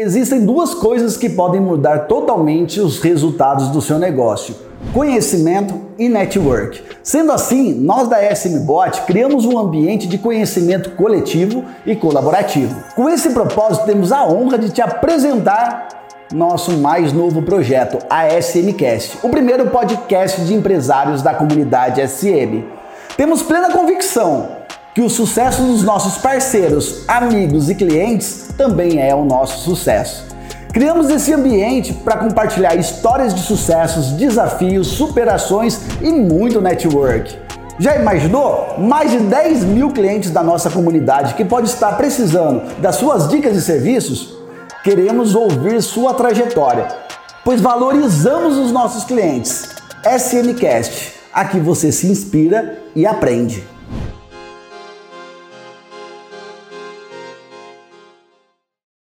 Existem duas coisas que podem mudar totalmente os resultados do seu negócio: conhecimento e network. Sendo assim, nós da SMBot criamos um ambiente de conhecimento coletivo e colaborativo. Com esse propósito, temos a honra de te apresentar nosso mais novo projeto, a SMcast, o primeiro podcast de empresários da comunidade SM. Temos plena convicção que o sucesso dos nossos parceiros, amigos e clientes também é o nosso sucesso. Criamos esse ambiente para compartilhar histórias de sucessos, desafios, superações e muito network. Já imaginou? Mais de 10 mil clientes da nossa comunidade que pode estar precisando das suas dicas e serviços? Queremos ouvir sua trajetória, pois valorizamos os nossos clientes. SMCast, aqui você se inspira e aprende.